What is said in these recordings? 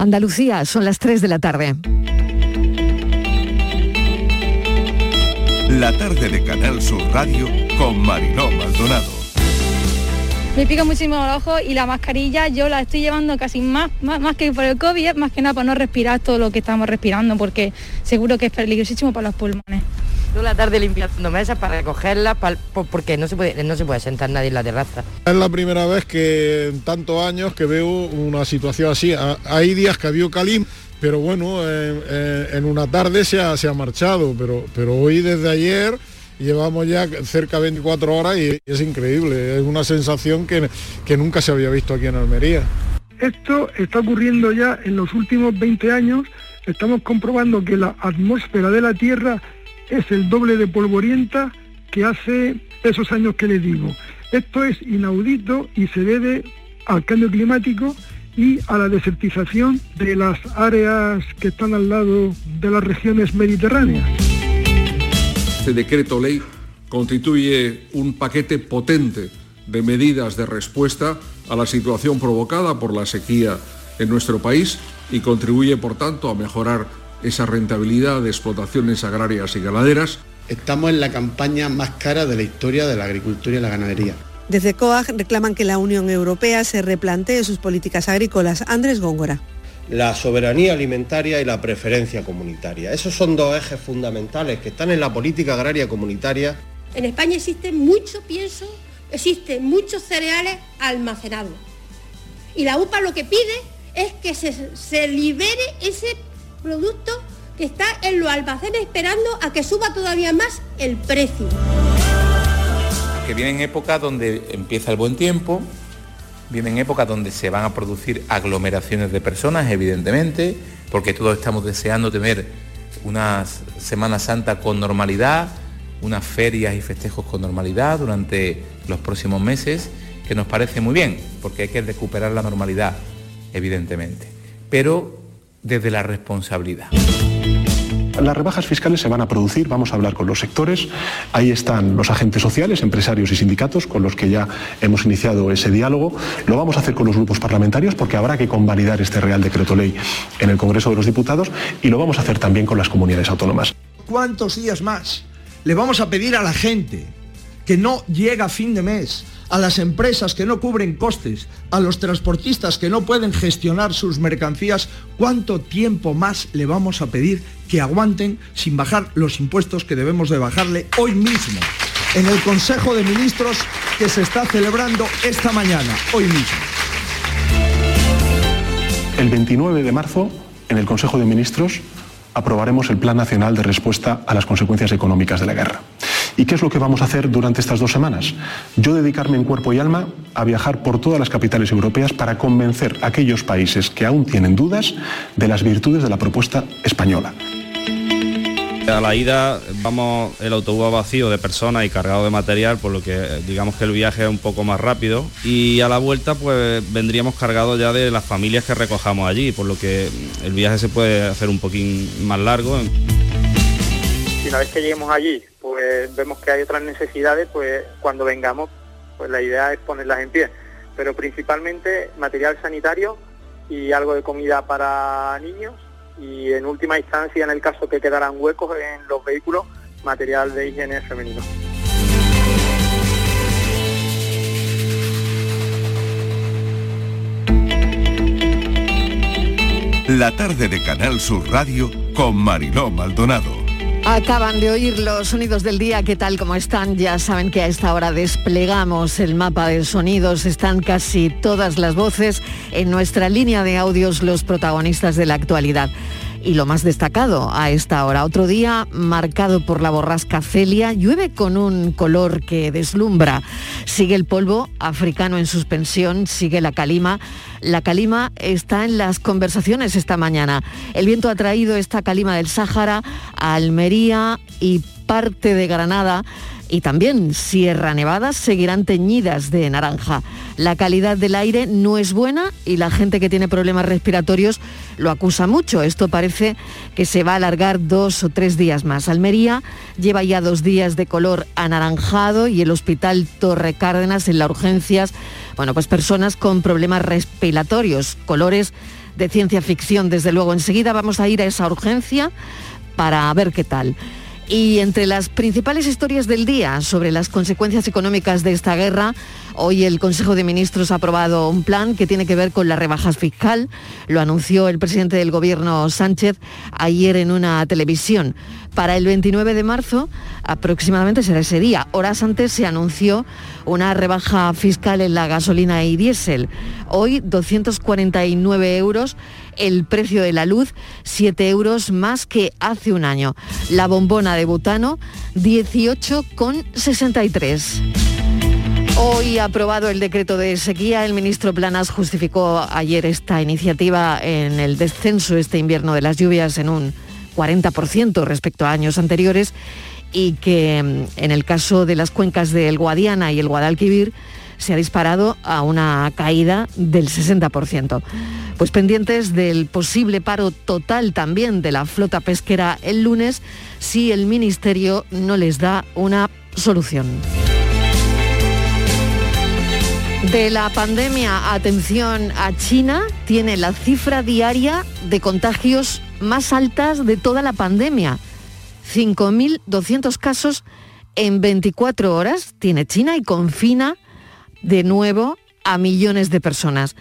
Andalucía, son las 3 de la tarde. La tarde de Canal Sur Radio con Mariló Maldonado. Me pica muchísimo el ojo y la mascarilla yo la estoy llevando casi más, más, que por el COVID, más que nada para no respirar todo lo que estamos respirando, porque seguro que es peligrosísimo para los pulmones. Toda la tarde limpiando mesas para recogerlas, porque no se, puede, no se puede sentar nadie en la terraza. Es la primera vez que en tantos años que veo una situación así. Hay días que había calim, pero bueno, en, una tarde se ha, se ha marchado, pero, pero hoy desde ayer llevamos ya cerca de 24 horas y es increíble, es una sensación que, que nunca se había visto aquí en Almería. Esto está ocurriendo ya en los últimos 20 años, estamos comprobando que la atmósfera de la Tierra es el doble de polvorienta que hace esos años que les digo. Esto es inaudito y se debe al cambio climático y a la desertización de las áreas que están al lado de las regiones mediterráneas. Este decreto ley constituye un paquete potente de medidas de respuesta a la situación provocada por la sequía en nuestro país y contribuye, por tanto, a mejorar esa rentabilidad de explotaciones agrarias y ganaderas. Estamos en la campaña más cara de la historia de la agricultura y la ganadería. Desde COAG reclaman que la Unión Europea se replantee sus políticas agrícolas. Andrés Góngora. La soberanía alimentaria y la preferencia comunitaria. Esos son dos ejes fundamentales que están en la política agraria comunitaria. En España existe mucho pienso, existen muchos cereales almacenados. Y la UPA lo que pide es que se, se libere ese producto que está en los almacenes esperando a que suba todavía más el precio. Que vienen épocas donde empieza el buen tiempo, vienen épocas donde se van a producir aglomeraciones de personas, evidentemente, porque todos estamos deseando tener una Semana Santa con normalidad, unas ferias y festejos con normalidad durante los próximos meses, que nos parece muy bien, porque hay que recuperar la normalidad, evidentemente. Pero desde la responsabilidad. Las rebajas fiscales se van a producir, vamos a hablar con los sectores, ahí están los agentes sociales, empresarios y sindicatos con los que ya hemos iniciado ese diálogo, lo vamos a hacer con los grupos parlamentarios porque habrá que convalidar este Real Decreto Ley en el Congreso de los Diputados y lo vamos a hacer también con las comunidades autónomas. ¿Cuántos días más le vamos a pedir a la gente que no llega a fin de mes a las empresas que no cubren costes, a los transportistas que no pueden gestionar sus mercancías, ¿cuánto tiempo más le vamos a pedir que aguanten sin bajar los impuestos que debemos de bajarle hoy mismo? En el Consejo de Ministros que se está celebrando esta mañana, hoy mismo. El 29 de marzo, en el Consejo de Ministros, aprobaremos el Plan Nacional de Respuesta a las Consecuencias Económicas de la Guerra. ¿Y qué es lo que vamos a hacer durante estas dos semanas? Yo dedicarme en cuerpo y alma a viajar por todas las capitales europeas para convencer a aquellos países que aún tienen dudas de las virtudes de la propuesta española. A la ida vamos el autobús vacío de personas y cargado de material, por lo que digamos que el viaje es un poco más rápido. Y a la vuelta pues vendríamos cargados ya de las familias que recojamos allí, por lo que el viaje se puede hacer un poquín más largo. Y una vez que lleguemos allí, pues vemos que hay otras necesidades, pues cuando vengamos, pues la idea es ponerlas en pie. Pero principalmente material sanitario y algo de comida para niños y en última instancia, en el caso que quedaran huecos en los vehículos, material de higiene femenino. La tarde de Canal Sur Radio con Mariló Maldonado. Acaban de oír los sonidos del día, ¿qué tal como están? Ya saben que a esta hora desplegamos el mapa de sonidos, están casi todas las voces en nuestra línea de audios los protagonistas de la actualidad y lo más destacado a esta hora. Otro día marcado por la borrasca Celia, llueve con un color que deslumbra. Sigue el polvo africano en suspensión, sigue la calima. La calima está en las conversaciones esta mañana. El viento ha traído esta calima del Sáhara a Almería y parte de Granada y también Sierra Nevada seguirán teñidas de naranja. La calidad del aire no es buena y la gente que tiene problemas respiratorios lo acusa mucho. Esto parece que se va a alargar dos o tres días más. Almería lleva ya dos días de color anaranjado y el Hospital Torre Cárdenas en las urgencias, bueno, pues personas con problemas respiratorios, colores de ciencia ficción, desde luego. Enseguida vamos a ir a esa urgencia para ver qué tal. Y entre las principales historias del día sobre las consecuencias económicas de esta guerra, hoy el Consejo de Ministros ha aprobado un plan que tiene que ver con la rebaja fiscal. Lo anunció el presidente del Gobierno Sánchez ayer en una televisión. Para el 29 de marzo, aproximadamente será ese día. Horas antes se anunció una rebaja fiscal en la gasolina y diésel. Hoy 249 euros el precio de la luz, 7 euros más que hace un año. La bombona de butano, 18,63. Hoy aprobado el decreto de sequía. El ministro Planas justificó ayer esta iniciativa en el descenso este invierno de las lluvias en un 40% respecto a años anteriores y que mm, en el caso de las cuencas del Guadiana y el Guadalquivir se ha disparado a una caída del 60%. Pues pendientes del posible paro total también de la flota pesquera el lunes si el Ministerio no les da una solución. De la pandemia, atención a China, tiene la cifra diaria de contagios más altas de toda la pandemia. 5.200 casos en 24 horas tiene China y confina de nuevo a millones de personas.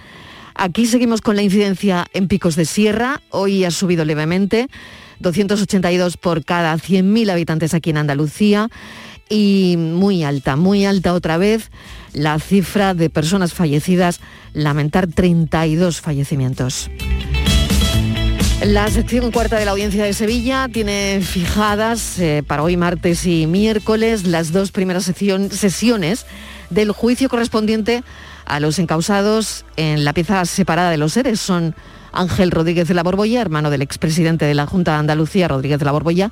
Aquí seguimos con la incidencia en picos de sierra, hoy ha subido levemente, 282 por cada 100.000 habitantes aquí en Andalucía y muy alta, muy alta otra vez la cifra de personas fallecidas, lamentar 32 fallecimientos. La sección cuarta de la audiencia de Sevilla tiene fijadas eh, para hoy martes y miércoles las dos primeras sesiones del juicio correspondiente a los encausados en la pieza separada de los seres. Son Ángel Rodríguez de la Borbolla, hermano del expresidente de la Junta de Andalucía, Rodríguez de la Borbolla,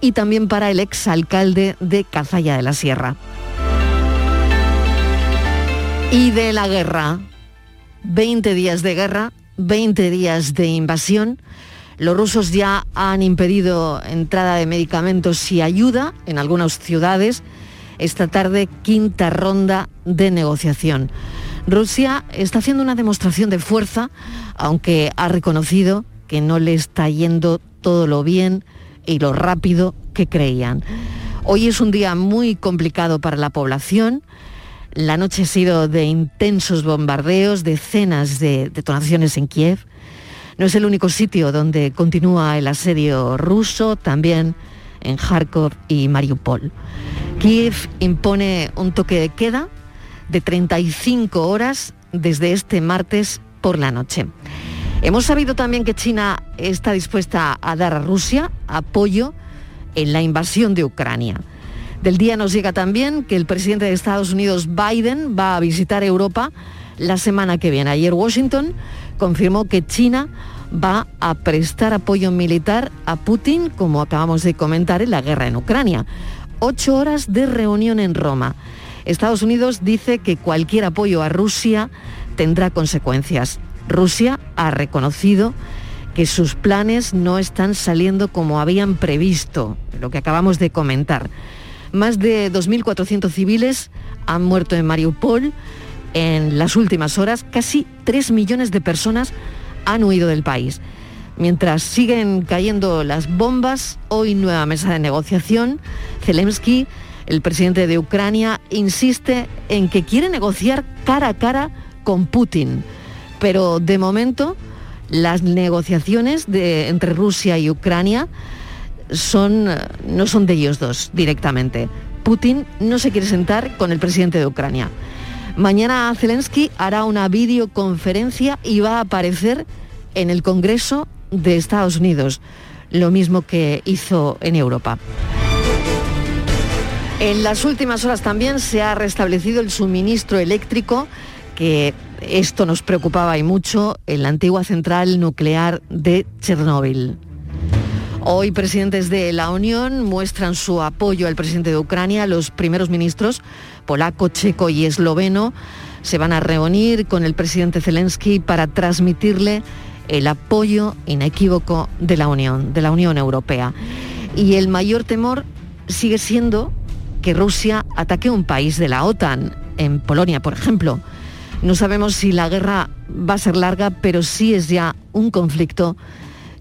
y también para el exalcalde de Cazalla de la Sierra. Y de la guerra, 20 días de guerra, 20 días de invasión. Los rusos ya han impedido entrada de medicamentos y ayuda en algunas ciudades. Esta tarde, quinta ronda de negociación. Rusia está haciendo una demostración de fuerza, aunque ha reconocido que no le está yendo todo lo bien y lo rápido que creían. Hoy es un día muy complicado para la población. La noche ha sido de intensos bombardeos, decenas de detonaciones en Kiev. No es el único sitio donde continúa el asedio ruso, también en Kharkov y Mariupol. Kiev impone un toque de queda de 35 horas desde este martes por la noche. Hemos sabido también que China está dispuesta a dar a Rusia apoyo en la invasión de Ucrania. Del día nos llega también que el presidente de Estados Unidos, Biden, va a visitar Europa la semana que viene. Ayer Washington confirmó que China va a prestar apoyo militar a Putin, como acabamos de comentar, en la guerra en Ucrania. Ocho horas de reunión en Roma. Estados Unidos dice que cualquier apoyo a Rusia tendrá consecuencias. Rusia ha reconocido que sus planes no están saliendo como habían previsto, lo que acabamos de comentar. Más de 2.400 civiles han muerto en Mariupol en las últimas horas. Casi 3 millones de personas han huido del país. Mientras siguen cayendo las bombas, hoy nueva mesa de negociación. Zelensky el presidente de Ucrania insiste en que quiere negociar cara a cara con Putin, pero de momento las negociaciones entre Rusia y Ucrania son, no son de ellos dos directamente. Putin no se quiere sentar con el presidente de Ucrania. Mañana Zelensky hará una videoconferencia y va a aparecer en el Congreso de Estados Unidos, lo mismo que hizo en Europa. En las últimas horas también se ha restablecido el suministro eléctrico, que esto nos preocupaba y mucho, en la antigua central nuclear de Chernóbil. Hoy presidentes de la Unión muestran su apoyo al presidente de Ucrania. Los primeros ministros, polaco, checo y esloveno, se van a reunir con el presidente Zelensky para transmitirle el apoyo inequívoco de la Unión, de la Unión Europea. Y el mayor temor sigue siendo que Rusia ataque un país de la OTAN, en Polonia, por ejemplo. No sabemos si la guerra va a ser larga, pero sí es ya un conflicto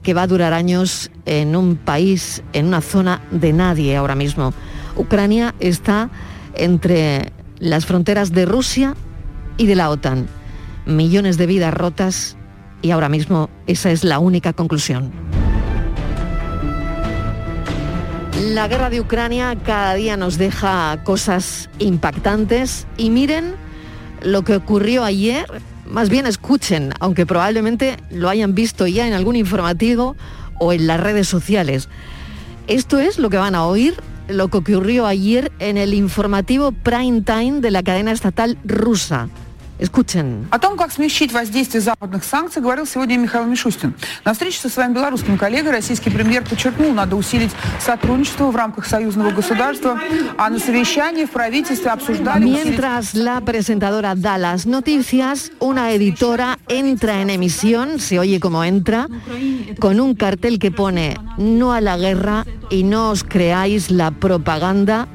que va a durar años en un país, en una zona de nadie ahora mismo. Ucrania está entre las fronteras de Rusia y de la OTAN. Millones de vidas rotas y ahora mismo esa es la única conclusión. La guerra de Ucrania cada día nos deja cosas impactantes y miren lo que ocurrió ayer, más bien escuchen, aunque probablemente lo hayan visto ya en algún informativo o en las redes sociales. Esto es lo que van a oír, lo que ocurrió ayer en el informativo prime time de la cadena estatal rusa. Escuchen. О том, как смягчить воздействие западных санкций, говорил сегодня Михаил Мишустин. На встрече со своим белорусским коллегой российский премьер подчеркнул, надо усилить сотрудничество в рамках союзного государства, а на совещании в правительстве обсуждали... Mientras la presentadora da las noticias, una editora entra en emisión, se oye como entra, con un cartel que pone no a la guerra y no os creáis la propaganda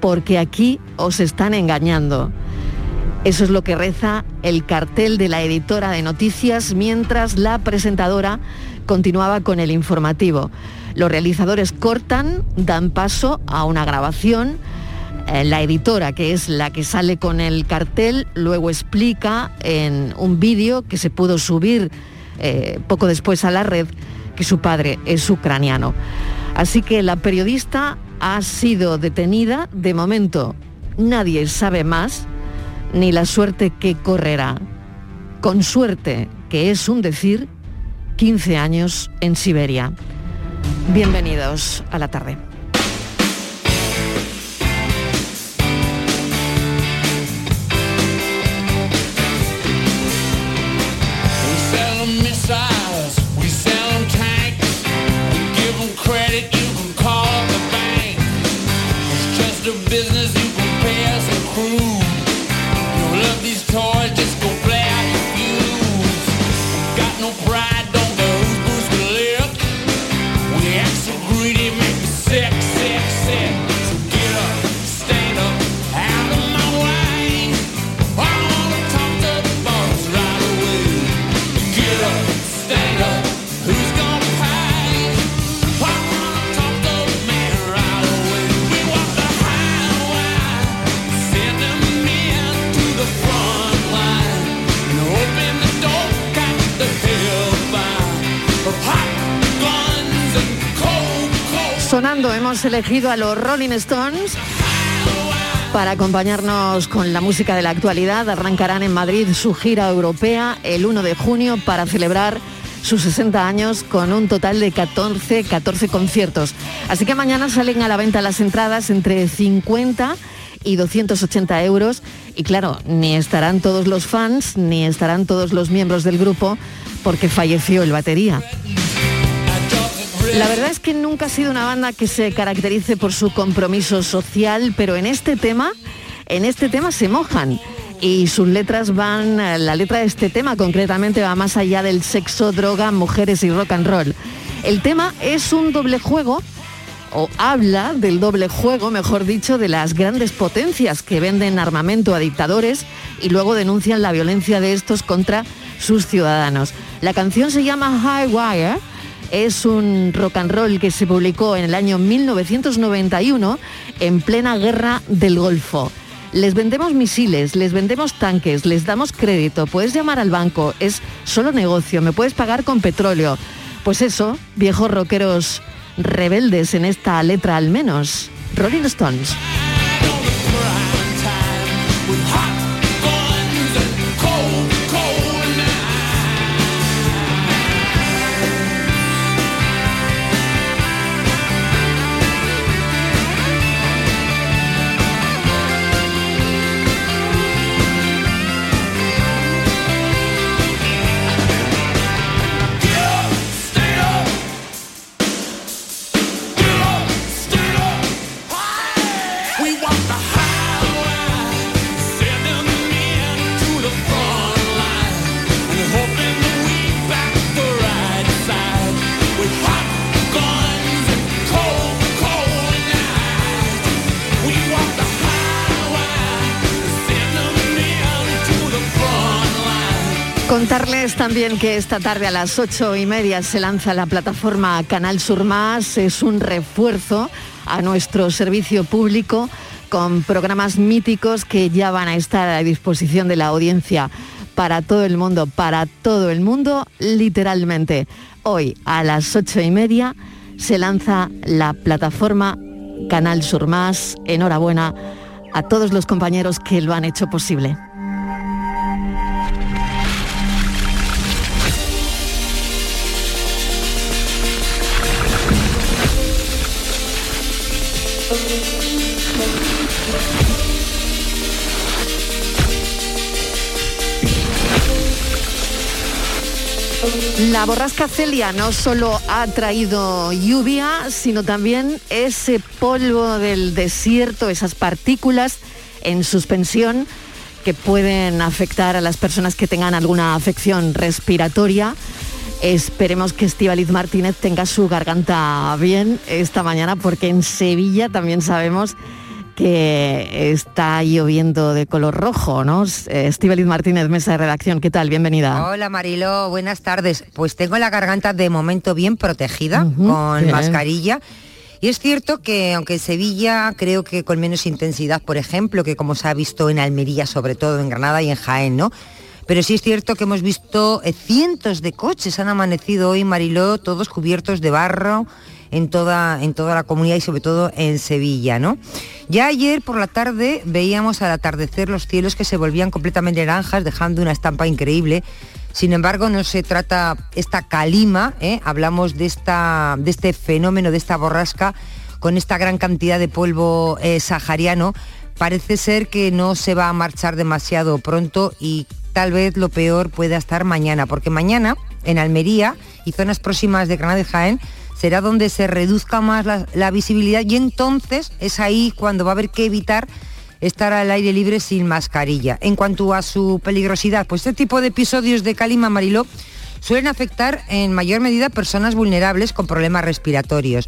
porque aquí os están engañando. Eso es lo que reza el cartel de la editora de noticias mientras la presentadora continuaba con el informativo. Los realizadores cortan, dan paso a una grabación. Eh, la editora, que es la que sale con el cartel, luego explica en un vídeo que se pudo subir eh, poco después a la red que su padre es ucraniano. Así que la periodista ha sido detenida. De momento nadie sabe más ni la suerte que correrá. Con suerte, que es un decir, 15 años en Siberia. Bienvenidos a la tarde. Sonando hemos elegido a los Rolling Stones para acompañarnos con la música de la actualidad. Arrancarán en Madrid su gira europea el 1 de junio para celebrar sus 60 años con un total de 14, 14 conciertos. Así que mañana salen a la venta las entradas entre 50 y 280 euros. Y claro, ni estarán todos los fans, ni estarán todos los miembros del grupo, porque falleció el batería. La verdad es que nunca ha sido una banda que se caracterice por su compromiso social, pero en este tema, en este tema se mojan. Y sus letras van, la letra de este tema concretamente va más allá del sexo, droga, mujeres y rock and roll. El tema es un doble juego, o habla del doble juego, mejor dicho, de las grandes potencias que venden armamento a dictadores y luego denuncian la violencia de estos contra sus ciudadanos. La canción se llama High Wire es un rock and roll que se publicó en el año 1991 en plena guerra del Golfo. Les vendemos misiles, les vendemos tanques, les damos crédito, puedes llamar al banco, es solo negocio, me puedes pagar con petróleo. Pues eso, viejos rockeros rebeldes en esta letra al menos. Rolling Stones. También que esta tarde a las ocho y media se lanza la plataforma Canal Sur Más. Es un refuerzo a nuestro servicio público con programas míticos que ya van a estar a disposición de la audiencia para todo el mundo, para todo el mundo, literalmente. Hoy a las ocho y media se lanza la plataforma Canal Sur Más. Enhorabuena a todos los compañeros que lo han hecho posible. La borrasca Celia no solo ha traído lluvia, sino también ese polvo del desierto, esas partículas en suspensión que pueden afectar a las personas que tengan alguna afección respiratoria. Esperemos que Estivaliz Martínez tenga su garganta bien esta mañana porque en Sevilla también sabemos que está lloviendo de color rojo, ¿no? Estivaliz Martínez, mesa de redacción, ¿qué tal? Bienvenida. Hola Marilo, buenas tardes. Pues tengo la garganta de momento bien protegida con bien. mascarilla. Y es cierto que aunque en Sevilla creo que con menos intensidad, por ejemplo, que como se ha visto en Almería, sobre todo en Granada y en Jaén, ¿no? Pero sí es cierto que hemos visto eh, cientos de coches, han amanecido hoy, Mariló, todos cubiertos de barro en toda, en toda la comunidad y sobre todo en Sevilla, ¿no? Ya ayer por la tarde veíamos al atardecer los cielos que se volvían completamente naranjas, dejando una estampa increíble. Sin embargo, no se trata esta calima, ¿eh? hablamos de, esta, de este fenómeno, de esta borrasca, con esta gran cantidad de polvo eh, sahariano. Parece ser que no se va a marchar demasiado pronto y tal vez lo peor pueda estar mañana, porque mañana en Almería y zonas próximas de Granada y Jaén será donde se reduzca más la, visibilidad y entonces es ahí cuando va a haber que evitar estar al aire libre sin mascarilla. En cuanto a su peligrosidad, pues este tipo de episodios de calima Mariló suelen afectar en mayor medida a personas vulnerables con problemas respiratorios.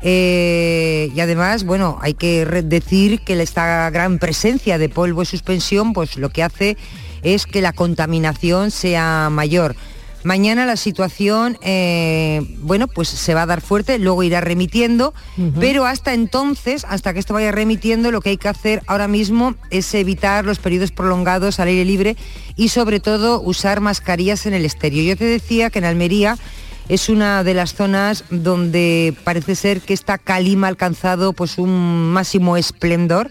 Eh, y además, bueno, hay que decir que esta gran presencia de polvo y suspensión, pues lo que hace es que la contaminación sea mayor. Mañana la situación, eh, bueno, pues se va a dar fuerte, luego irá remitiendo, pero hasta entonces, hasta que esto vaya remitiendo, lo que hay que hacer ahora mismo es evitar los periodos prolongados al aire libre y sobre todo usar mascarillas en el exterior. Yo te decía que en Almería es una de las zonas donde parece ser que esta calima ha alcanzado pues un máximo esplendor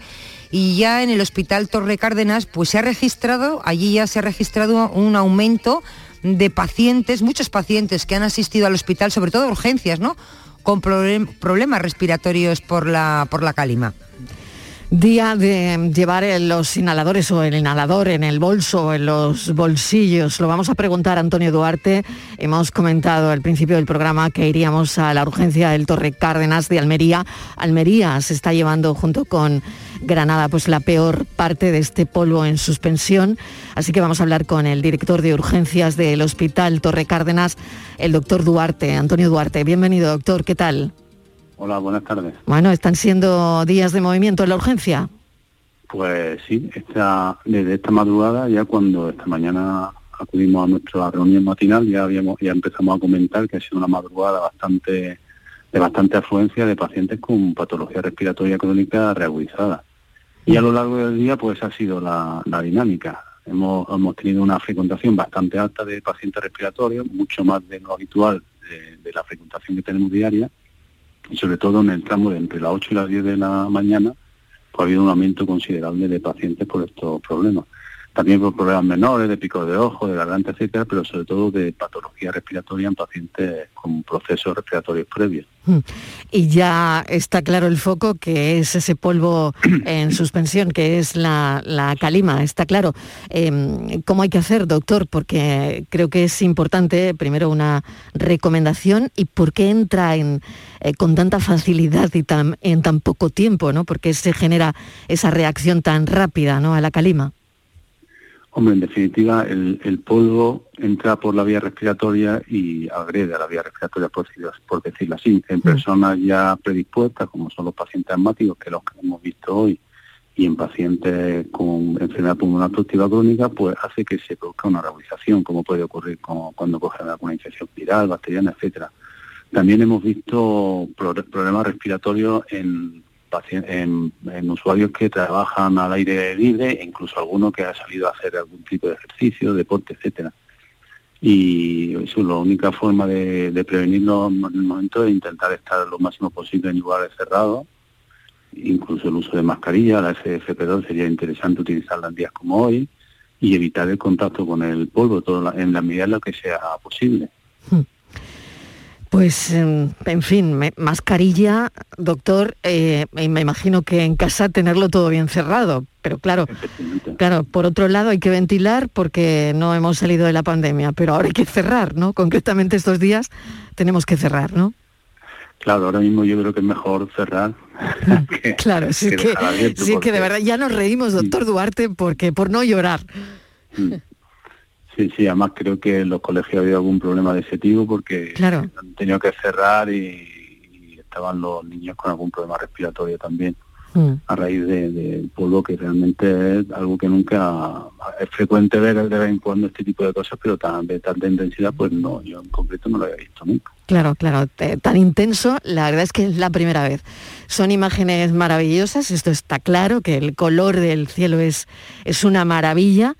y ya en el hospital Torre Cárdenas pues se ha registrado, allí ya se ha registrado un aumento de pacientes, muchos pacientes que han asistido al hospital, sobre todo urgencias, ¿no? Con problem- problemas respiratorios por la, por la calima. Día de llevar los inhaladores o el inhalador en el bolso o en los bolsillos. Lo vamos a preguntar a Antonio Duarte. Hemos comentado al principio del programa que iríamos a la urgencia del Torre Cárdenas de Almería. Almería se está llevando junto con Granada pues la peor parte de este polvo en suspensión. Así que vamos a hablar con el director de urgencias del Hospital Torre Cárdenas, el doctor Duarte, Antonio Duarte. Bienvenido, doctor. ¿Qué tal? Hola, buenas tardes. Bueno, están siendo días de movimiento en la urgencia. Pues sí, esta, desde esta madrugada, ya cuando esta mañana acudimos a nuestra reunión matinal, ya habíamos, ya empezamos a comentar que ha sido una madrugada bastante de bastante afluencia de pacientes con patología respiratoria crónica reagudizada. Y a lo largo del día, pues ha sido la, dinámica. Hemos, hemos tenido una frecuentación bastante alta de pacientes respiratorios, mucho más de lo habitual de, de la frecuentación que tenemos diaria, y sobre todo en el tramo de entre las 8 y las 10 de la mañana, pues ha habido un aumento considerable de pacientes por estos problemas. También por problemas menores, de picos de ojo, de garganta, etcétera, pero sobre todo de patología respiratoria en pacientes con procesos respiratorios previos. Mm. Y ya está claro el foco que es ese polvo en suspensión, que es la, la calima, está claro. Eh, ¿Cómo hay que hacer, doctor? Porque creo que es importante, primero, una recomendación y por qué entra en, eh, con tanta facilidad y tan, en tan poco tiempo, ¿no? Porque se genera esa reacción tan rápida ¿no? a la calima. Hombre, en definitiva, el, el polvo entra por la vía respiratoria y agrede a la vía respiratoria, por, decirlo- por decirlo así, en personas ya predispuestas, como son los pacientes asmáticos, que los que hemos visto hoy, y en pacientes con enfermedad pulmonar obstructiva crónica, pues hace que se produzca una realización, como puede ocurrir con- cuando cogen alguna infección viral, bacteriana, etcétera. También hemos visto pro- problemas respiratorios en, en, en usuarios que trabajan al aire libre incluso alguno que ha salido a hacer algún tipo de ejercicio, deporte, etcétera. Y eso, la única forma de, prevenirlo en el momento es intentar estar lo máximo posible en lugares cerrados, incluso el uso de mascarilla, la FFP2 sería interesante utilizarla en días como hoy y evitar el contacto con el polvo la- en la medida en lo que sea posible. Pues, em, en fin, me- mascarilla, doctor, eh, me imagino que en casa tenerlo todo bien cerrado, pero claro, claro, por otro lado hay que ventilar porque no hemos salido de la pandemia, pero ahora hay que cerrar, ¿no? Concretamente estos días tenemos que cerrar, ¿no? Claro, ahora mismo yo creo que es mejor cerrar. que- Claro, sí que que, sí que de verdad ya nos reímos, doctor Duarte, porque por no llorar. Sí, sí, además creo que en los colegios ha habido algún problema de ese tipo porque Claro. han tenido que cerrar y, y estaban los niños con algún problema respiratorio también Mm. a raíz de- del polvo que realmente es algo que nunca es frecuente ver de vez en cuando este tipo de cosas, pero tan, de tanta intensidad pues no, yo en concreto no lo había visto nunca. Claro, claro, tan intenso, la verdad es que es la primera vez. Son imágenes maravillosas, esto está claro, que el color del cielo es, es una maravilla,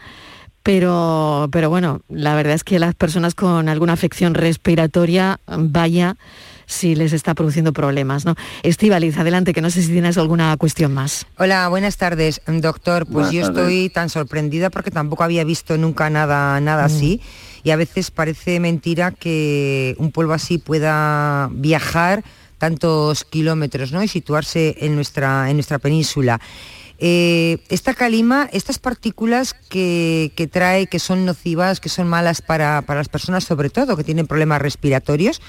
pero, pero bueno, la verdad es que las personas con alguna afección respiratoria, vaya si les está produciendo problemas, ¿no? Estivaliz, adelante, que no sé si tienes alguna cuestión más. Hola, buenas tardes, doctor. Pues Buenas yo tardes. estoy tan sorprendida porque tampoco había visto nunca nada, nada así. Y a veces parece mentira que un polvo así pueda viajar tantos kilómetros ¿no? y situarse en nuestra, en nuestra península. Eh, esta calima, estas partículas que, que trae, que son nocivas, que son malas para, para las personas, sobre todo que tienen problemas respiratorios,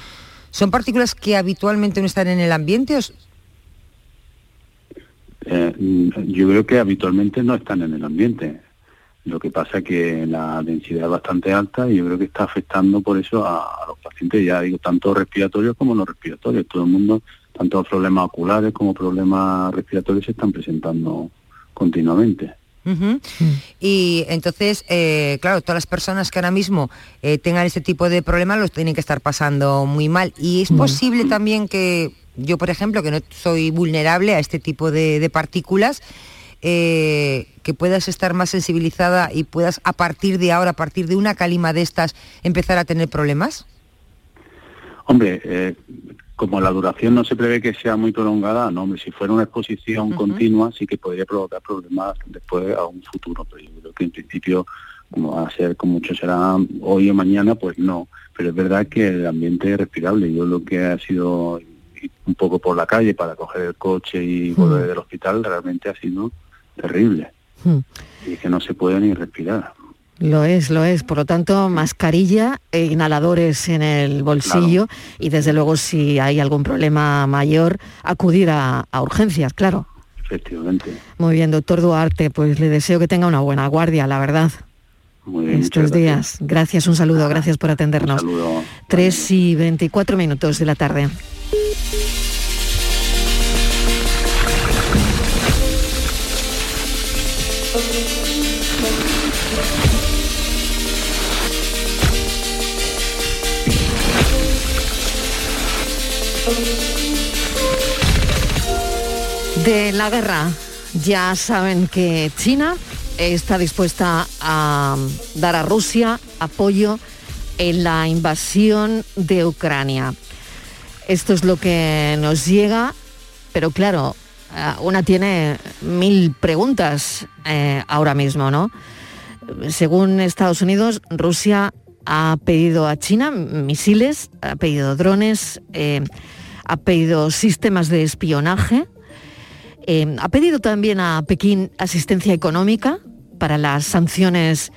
¿son partículas que habitualmente no están en el ambiente? Eh, mm, yo creo que habitualmente no están en el ambiente. Lo que pasa es que la densidad es bastante alta y yo creo que está afectando por eso a, a los pacientes, ya digo, tanto respiratorios como no respiratorios. Todo el mundo, tanto problemas oculares como problemas respiratorios se están presentando continuamente. Ujú. Y entonces, eh, claro, todas las personas que ahora mismo eh, tengan este tipo de problemas los tienen que estar pasando muy mal. Y es posible también que yo, por ejemplo, que no soy vulnerable a este tipo de, de partículas, eh, que puedas estar más sensibilizada y puedas a partir de ahora, a partir de una calima de estas, empezar a tener problemas. Hombre, eh, como la duración no se prevé que sea muy prolongada, no, hombre, si fuera una exposición continua sí que podría provocar problemas después a un futuro, pero yo creo que en principio, como va a ser, como mucho será hoy o mañana, pues no. Pero es verdad que el ambiente es respirable. Yo lo que ha sido un poco por la calle para coger el coche y volver del hospital realmente ha sido terrible. Hmm. Y es que no se puede ni respirar. Lo es, lo es. Por lo tanto, mascarilla e inhaladores en el bolsillo y desde luego si hay algún problema mayor, acudir a, a urgencias, claro. Efectivamente. Muy bien, doctor Duarte, pues le deseo que tenga una buena guardia, la verdad. Muy bien, Estos días. Gracias, un saludo, gracias por atendernos. saludo. 3 y 24 minutos de la tarde. De la guerra, ya saben que China está dispuesta a dar a Rusia apoyo en la invasión de Ucrania. Esto es lo que nos llega, pero claro, eh, una tiene mil preguntas eh, ahora mismo, ¿no? Según Estados Unidos, Rusia ha pedido a China misiles, ha pedido drones, eh, ha pedido sistemas de espionaje, eh, ha pedido también a Pekín asistencia económica para las sanciones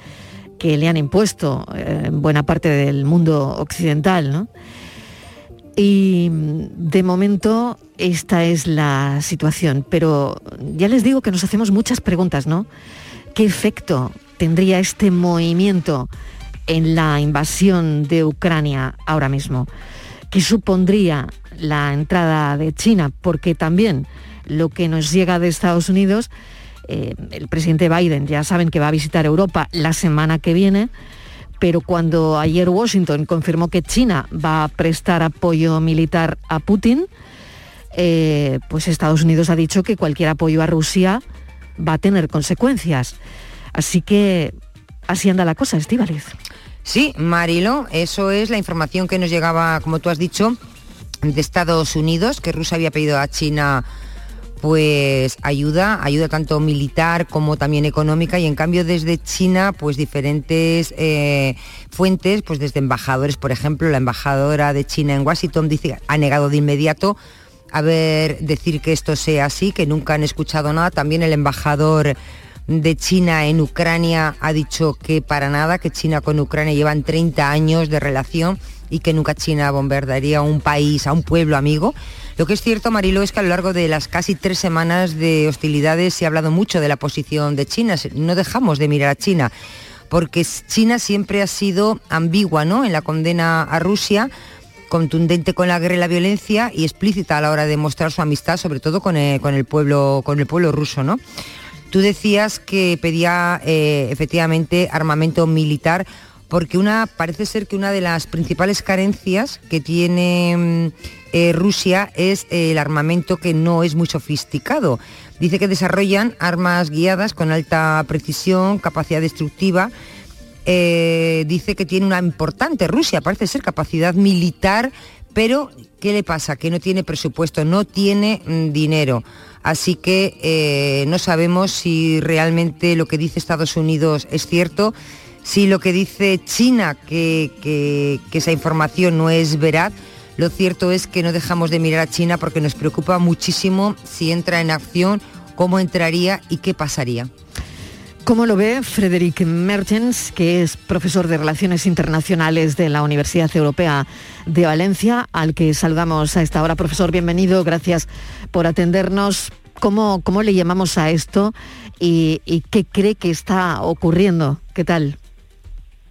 que le han impuesto eh, en buena parte del mundo occidental, ¿no? Y mm, de momento esta es la situación, pero ya les digo que nos hacemos muchas preguntas, ¿no? ¿Qué efecto tendría este movimiento en la invasión de Ucrania ahora mismo? ¿Qué supondría la entrada de China? Porque también lo que nos llega de Estados Unidos eh, el presidente Biden ya saben que va a visitar Europa la semana que viene, pero cuando ayer Washington confirmó que China va a prestar apoyo militar a Putin, eh, pues Estados Unidos ha dicho que cualquier apoyo a Rusia va a tener consecuencias. Así que así anda la cosa, Estíbaliz. Sí, Marilo, eso es la información que nos llegaba, como tú has dicho, de Estados Unidos, que Rusia había pedido a China pues ayuda, ayuda tanto militar como también económica y en cambio desde China pues diferentes eh, fuentes, pues desde embajadores, por ejemplo, la embajadora de China en Washington dice, ha negado de inmediato a ver decir que esto sea así, que nunca han escuchado nada, también el embajador de China en Ucrania ha dicho que para nada, que China con Ucrania llevan 30 años de relación y que nunca China bombardearía a un país, a un pueblo amigo. Lo que es cierto, Marilo, es que a lo largo de las casi tres semanas de hostilidades se ha hablado mucho de la posición de China. No dejamos de mirar a China, porque China siempre ha sido ambigua ¿no? en la condena a Rusia contundente con la guerra y la violencia y explícita a la hora de mostrar su amistad, sobre todo con el, con el pueblo, con el pueblo ruso, ¿no? Tú decías que pedía eh, efectivamente armamento militar porque una parece ser que una de las principales carencias que tiene mm, eh, Rusia es el armamento que no es muy sofisticado. Dice que desarrollan armas guiadas con alta precisión, capacidad destructiva. Eh, dice que tiene una importante Rusia, parece ser capacidad militar, pero ¿qué le pasa? Que no tiene presupuesto, no tiene mm, dinero. Así que eh, no sabemos si realmente lo que dice Estados Unidos es cierto si lo que dice China, que, que, esa información no es veraz, lo cierto es que no dejamos de mirar a China porque nos preocupa muchísimo si entra en acción, cómo entraría y qué pasaría. ¿Cómo lo ve Frederic Mertens, que es profesor de Relaciones Internacionales de la Universidad Europea de Valencia, al que saludamos a esta hora? Profesor, bienvenido, gracias por atendernos. ¿Cómo, cómo le llamamos a esto y, y qué cree que está ocurriendo? ¿Qué tal?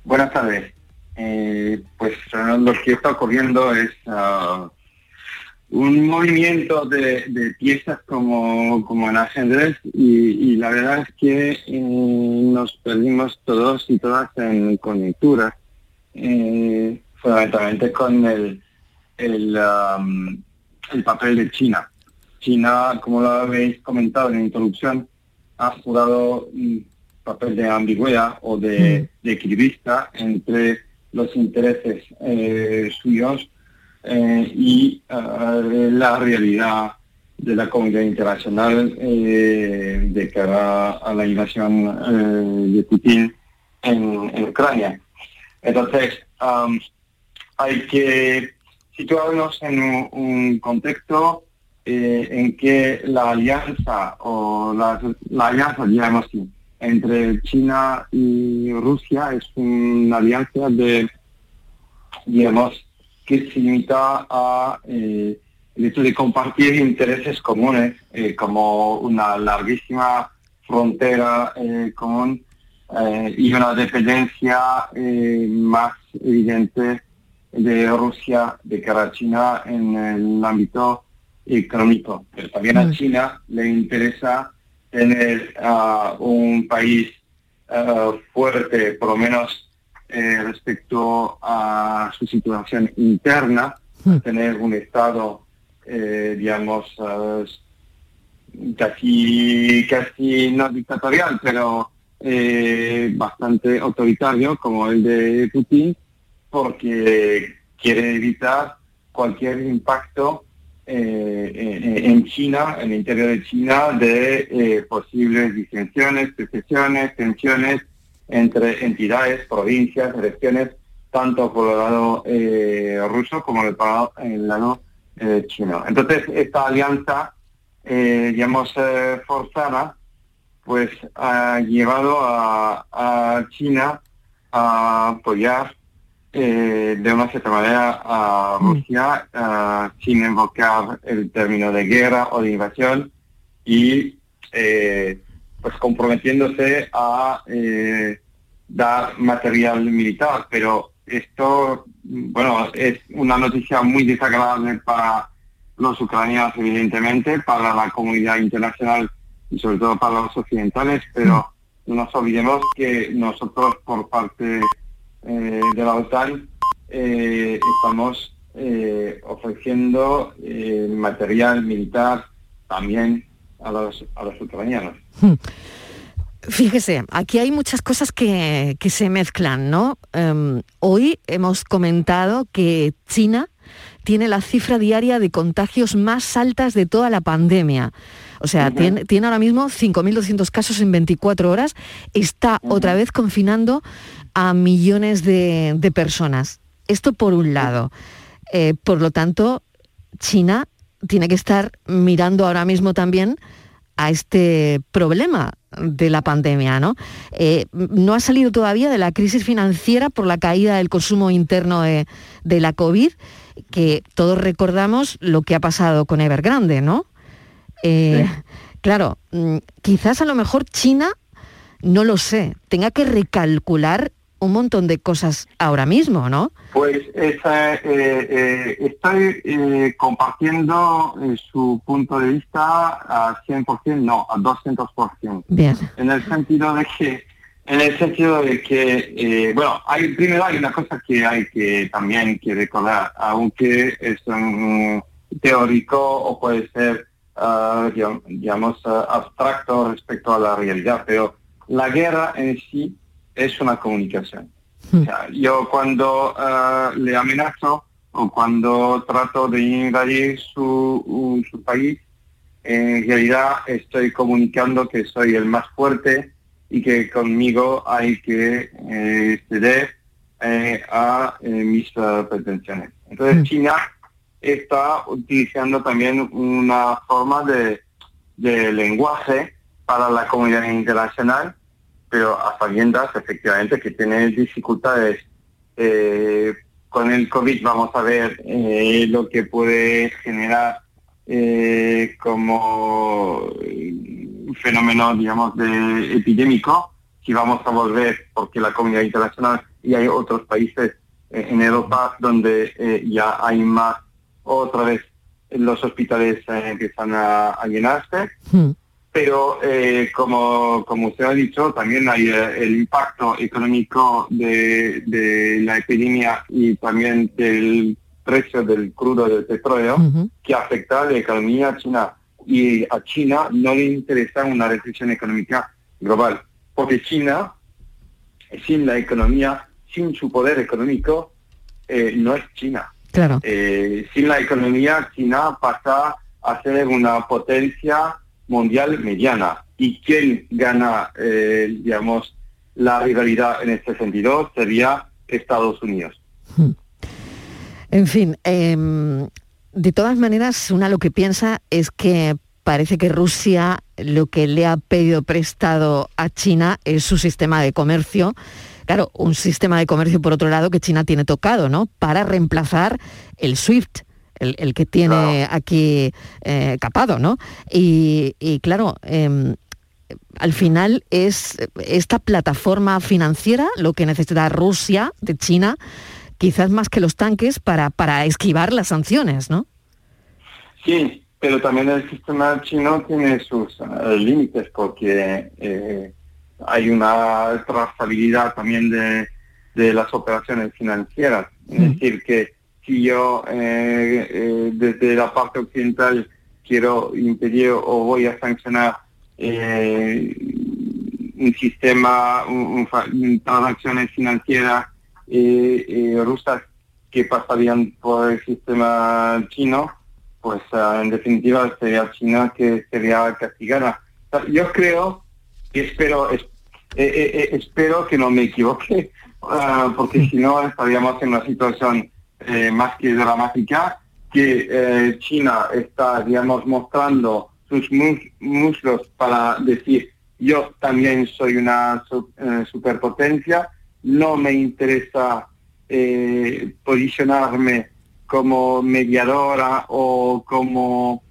Buenas tardes. Eh, pues lo que está ocurriendo es ah, un movimiento de, piezas como, como en ajedrez y, la verdad es que eh, nos perdimos todos y todas en coyuntura, eh, fundamentalmente con el, el, el papel de China. China, como lo habéis comentado en la introducción, ha jugado mm, papel de ambigüedad o de, mm. equilibrista entre los intereses eh, suyos eh, y eh, la realidad de la comunidad internacional de cara a la invasión de Putin en, Ucrania. Entonces, hay que situarnos en un, contexto en que la alianza o la, la alianza, digamos así, entre China y Rusia es una alianza de, digamos, que se limita a eh, el hecho de compartir intereses comunes, eh, como una larguísima frontera eh, común y una dependencia más evidente de Rusia de cara a China en el ámbito económico. Pero también a mm. China le interesa tener uh, un país uh, fuerte, por lo menos eh, respecto a su situación interna, hmm. tener un Estado, eh, digamos, uh, casi, casi no dictatorial, pero eh, bastante autoritario como el de Putin, porque quiere evitar cualquier impacto eh, en China, en el interior de China, de eh, posibles disensiones, secciones, tensiones entre entidades, provincias, regiones, tanto por el lado eh, ruso como por el lado chino. Entonces, esta alianza, digamos, forzada, pues ha llevado a, a China a apoyar eh, de una cierta manera a mm. Rusia sin invocar el término de guerra o de invasión y eh, pues comprometiéndose a eh, dar material militar. Pero esto, bueno, es una noticia muy desagradable para los ucranianos, evidentemente, para la comunidad internacional y sobre todo para los occidentales, pero no nos olvidemos que nosotros por parte eh, de la OTAN eh, estamos eh, ofreciendo material militar también a los, a los ucranianos. Fíjese, aquí hay muchas cosas que, que se mezclan, ¿no? Em, hoy hemos comentado que China tiene la cifra diaria de contagios más altas de toda la pandemia. O sea, tiene, tiene ahora mismo 5.200 casos en 24 horas. Está otra vez confinando a millones de, de personas. Esto por un lado. Eh, por lo tanto, China tiene que estar mirando ahora mismo también a este problema de la pandemia, ¿no? Eh, no ha salido todavía de la crisis financiera por la caída del consumo interno de, de la COVID, que todos recordamos lo que ha pasado con Evergrande, ¿no? Eh, Claro, mm, quizás a lo mejor China, no lo sé, tenga que recalcular un montón de cosas ahora mismo, ¿no? Pues esa, eh, eh, estoy eh, compartiendo eh, su punto de vista a 100%, no, a 200%. Bien. En el sentido de que, en el sentido de que, eh, bueno, hay, primero hay una cosa que hay que también que recordar, aunque es un teórico o puede ser, ah, digamos, abstracto respecto a la realidad, pero la guerra en sí es una comunicación. O sea, yo cuando ah, le amenazo o cuando trato de invadir su, su país, en realidad estoy comunicando que soy el más fuerte y que conmigo hay que eh, ceder eh, a eh, mis pretensiones. Entonces China está utilizando también una forma de, de lenguaje para la comunidad internacional, pero a sabiendas efectivamente que tiene dificultades. Eh, con el COVID. Vamos a ver eh, lo que puede generar eh, como fenómeno, digamos, de epidémico, si vamos a volver, porque la comunidad internacional y hay otros países en Europa donde ya hay más, otra vez los hospitales empiezan a, a llenarse, pero eh, como, como usted ha dicho, también hay eh, el impacto económico de, de la epidemia y también del precio del crudo del petróleo que afecta a la economía china. Y a China no le interesa una recesión económica global, porque China, sin la economía, sin su poder económico, eh, no es China. Claro. Eh, sin la economía, China pasa a ser una potencia mundial mediana. ¿Y quién gana, eh, digamos, la rivalidad en este sentido? Sería Estados Unidos. En fin, em, de todas maneras, una lo que piensa es que parece que Rusia lo que le ha pedido prestado a China es su sistema de comercio. Claro, un sistema de comercio, por otro lado, que China tiene tocado, ¿no? Para reemplazar el SWIFT, el, el que tiene aquí eh, capado, ¿no? Y, y claro, em, al final es esta plataforma financiera lo que necesita Rusia de China, quizás más que los tanques para, para esquivar las sanciones, ¿no? Sí, pero también el sistema chino tiene sus eh, límites porque eh, hay una trazabilidad también de, de las operaciones financieras. Es decir, que si yo eh, eh, desde la parte occidental quiero impedir o voy a sancionar eh, un sistema, un- un transacciones financieras rusas que pasarían por el sistema chino, pues ah, en definitiva sería China que sería castigada. Yo creo y espero es- espero que no me equivoque, ah, porque si no estaríamos en una situación eh, más que dramática, que eh, China está, digamos, mostrando sus mus- muslos para decir yo también soy una eh, superpotencia, no me interesa posicionarme como mediadora o como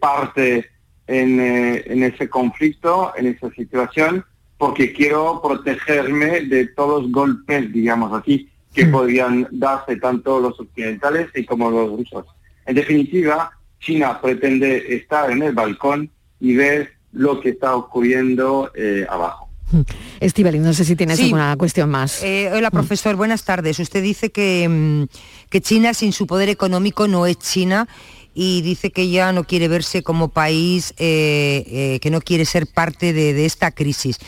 parte en, en ese conflicto, en esa situación, porque quiero protegerme de todos los golpes, digamos así, que podrían darse tanto los occidentales y como los rusos. En definitiva, China pretende estar en el balcón y ver lo que está ocurriendo eh, abajo. Estivali, no sé si tienes Sí. alguna cuestión más. Eh, hola, profesor, buenas tardes. Usted dice que, mm, que China sin su poder económico no es China y dice que ya no quiere verse como país, eh, eh, que no quiere ser parte de, de esta crisis.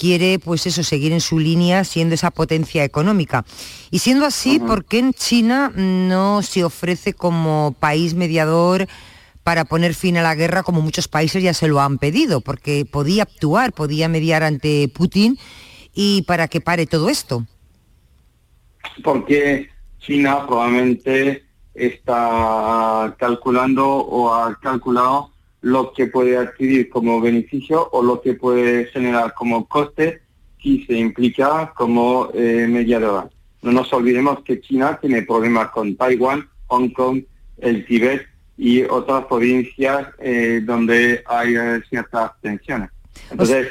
Quiere, pues eso, seguir en su línea siendo esa potencia económica. Y siendo así, ¿por qué en China no se ofrece como país mediador para poner fin a la guerra como muchos países ya se lo han pedido? Porque podía actuar, podía mediar ante Putin y para que pare todo esto. porque China probablemente está calculando o ha calculado lo que puede adquirir como beneficio o lo que puede generar como coste si se implica como eh, mediadora. No nos olvidemos que China tiene problemas con Taiwán, Hong Kong, el Tíbet y otras provincias eh, donde hay eh, ciertas tensiones. Entonces,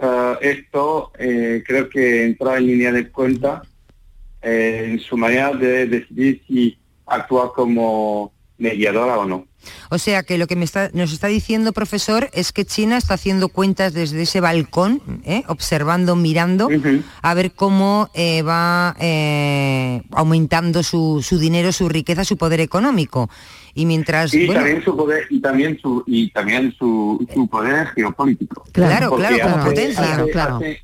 eh, esto eh, creo que entra en línea de cuenta en su manera de decidir si actúa como mediadora o no. O sea que lo que me está- nos está diciendo, profesor, es que China está haciendo cuentas desde ese balcón, ¿eh? observando, mirando, a ver cómo eh, va eh, aumentando su, su dinero, su riqueza, su poder económico. Y mientras... Y bueno, también su poder y también su y también su, su poder geopolítico. Claro, Porque claro, como potencia. hace- Claro. hace-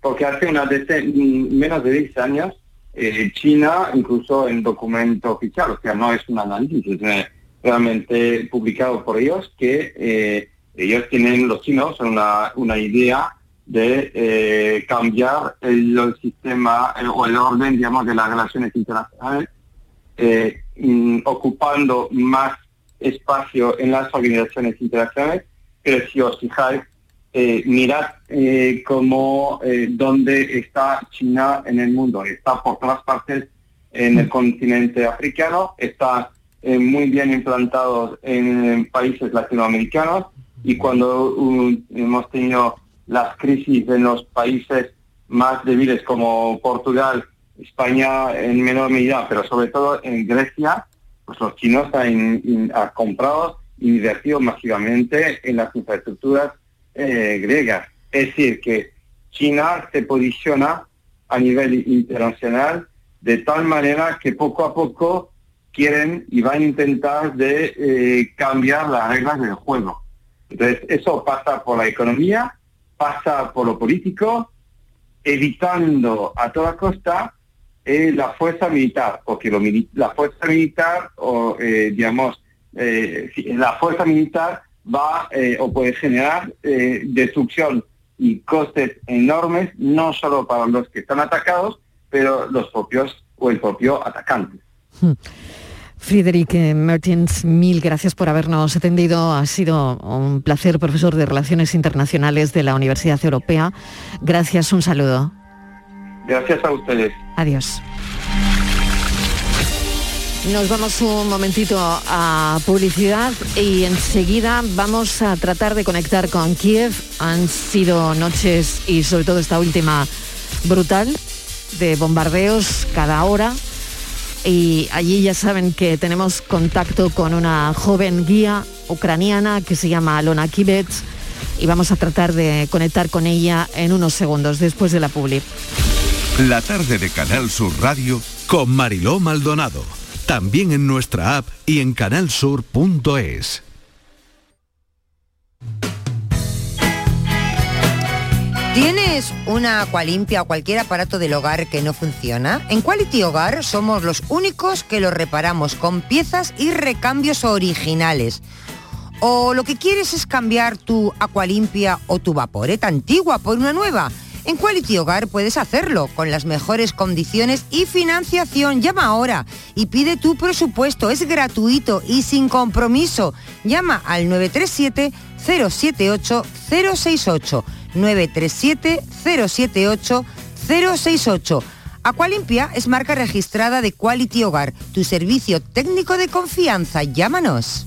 porque hace una dece- mm, menos de 10 años eh, China, incluso en documento oficial, o sea, no es un análisis, es eh, realmente publicado por ellos, que eh, ellos tienen, los chinos, una, una idea de cambiar el, sistema o el orden, digamos, de las relaciones internacionales mm, ocupando más espacio en las organizaciones internacionales, pero si os eh, mirad eh, cómo, eh, dónde está China en el mundo. Está por todas partes en el continente africano, está eh, muy bien implantado en, países latinoamericanos y cuando hemos tenido las crisis en los países más débiles como Portugal, España en menor medida, pero sobre todo en Grecia, pues los chinos han, han comprado e invertido masivamente en las infraestructuras eh, griegas. Es decir, que China se posiciona a nivel internacional de tal manera que poco a poco quieren y van a intentar de eh, cambiar las reglas del juego. Entonces, eso pasa por la economía, pasa por lo político, evitando a toda costa eh, la fuerza militar, porque lo la fuerza militar, o eh, digamos, la fuerza militar va eh, o puede generar eh, destrucción y costes enormes, no solo para los que están atacados, pero los propios o el propio atacante. Friedrich eh, Mertens, mil gracias por habernos atendido. Ha sido un placer, profesor de Relaciones Internacionales de la Universidad Europea. Gracias, un saludo. Gracias a ustedes. Adiós. Nos vamos un momentito a publicidad y enseguida vamos a tratar de conectar con Kiev. Han sido noches y sobre todo esta última brutal de bombardeos cada hora y allí ya saben que tenemos contacto con una joven guía ucraniana que se llama Alona Kibets y vamos a tratar de conectar con ella en unos segundos después de la publi. La tarde de Canal Sur Radio con Mariló Maldonado. También en nuestra app y en canalsur.es. ¿Tienes una Aqualimpia o cualquier aparato del hogar que no funciona? En Quality Hogar somos los únicos que lo reparamos con piezas y recambios originales. O lo que quieres es cambiar tu Aqualimpia o tu vaporeta antigua por una nueva. En Quality Hogar puedes hacerlo con las mejores condiciones y financiación. Llama ahora y pide tu presupuesto. Es gratuito y sin compromiso. Llama al 937 078 068 937 078 068. Aqualimpia es marca registrada de Quality Hogar, tu servicio técnico de confianza. Llámanos.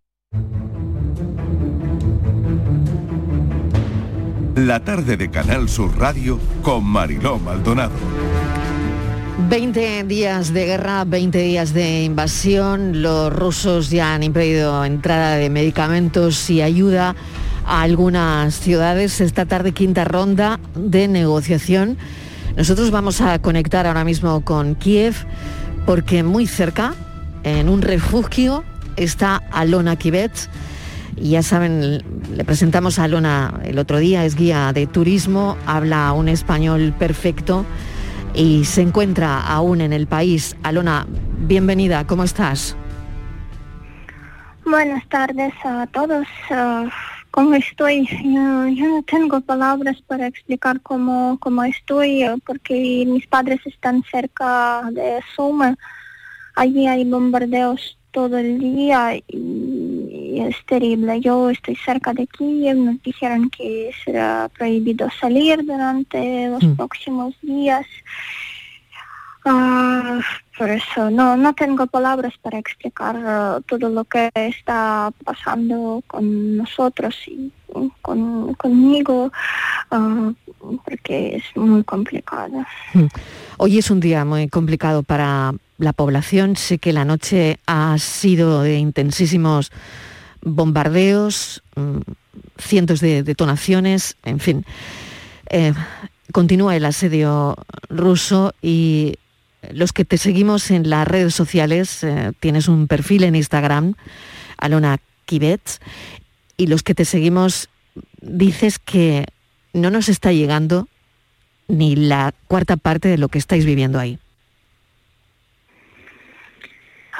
La tarde de Canal Sur Radio con Mariló Maldonado. 20 días de guerra, 20 días de invasión. Los rusos ya han impedido entrada de medicamentos y ayuda a algunas ciudades. Esta tarde quinta ronda de negociación. Nosotros vamos a conectar ahora mismo con Kiev porque muy cerca, en un refugio, está Alona Kivets. Y ya saben, le presentamos a Alona el otro día, es guía de turismo, habla un español perfecto y se encuentra aún en el país. Alona, bienvenida, ¿cómo estás? Buenas tardes a todos. Uh, ¿Cómo estoy? Yo, no tengo palabras para explicar cómo, cómo estoy, uh, porque mis padres están cerca de Suma. Allí hay bombardeos todo el día y es terrible. Yo estoy cerca de Kiev, nos dijeron que será prohibido salir durante los Mm. próximos días. Ah, por eso no, no tengo palabras para explicar ah, todo lo que está pasando con nosotros y con, conmigo, ah, porque es muy complicado. Mm. Hoy es un día muy complicado para la población. Sé que la noche ha sido de intensísimos bombardeos, mm, cientos de detonaciones, en fin. Eh, continúa el asedio ruso y los que te seguimos en las redes sociales, eh, tienes un perfil en Instagram, Alona Kibets, y los que te seguimos dices que no nos está llegando ni la cuarta parte de lo que estáis viviendo ahí.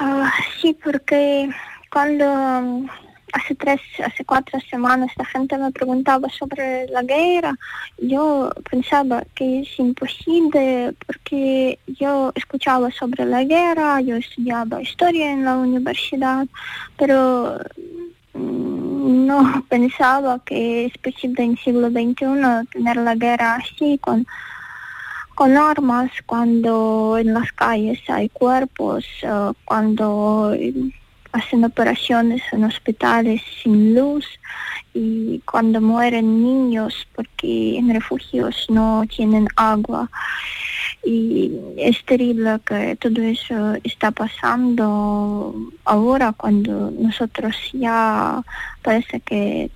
Ah, sí, porque cuando um, hace tres, hace cuatro semanas la gente me preguntaba sobre la guerra, yo pensaba que es imposible porque yo escuchaba sobre la guerra, yo estudiaba historia en la universidad, pero mm, no pensaba que es posible en siglo XXI tener la guerra así con con armas cuando en las calles hay cuerpos, eh, cuando hacen operaciones en hospitales sin luz y cuando mueren niños porque en refugios no tienen agua. Y es terrible que todo eso está pasando ahora cuando nosotros ya parece que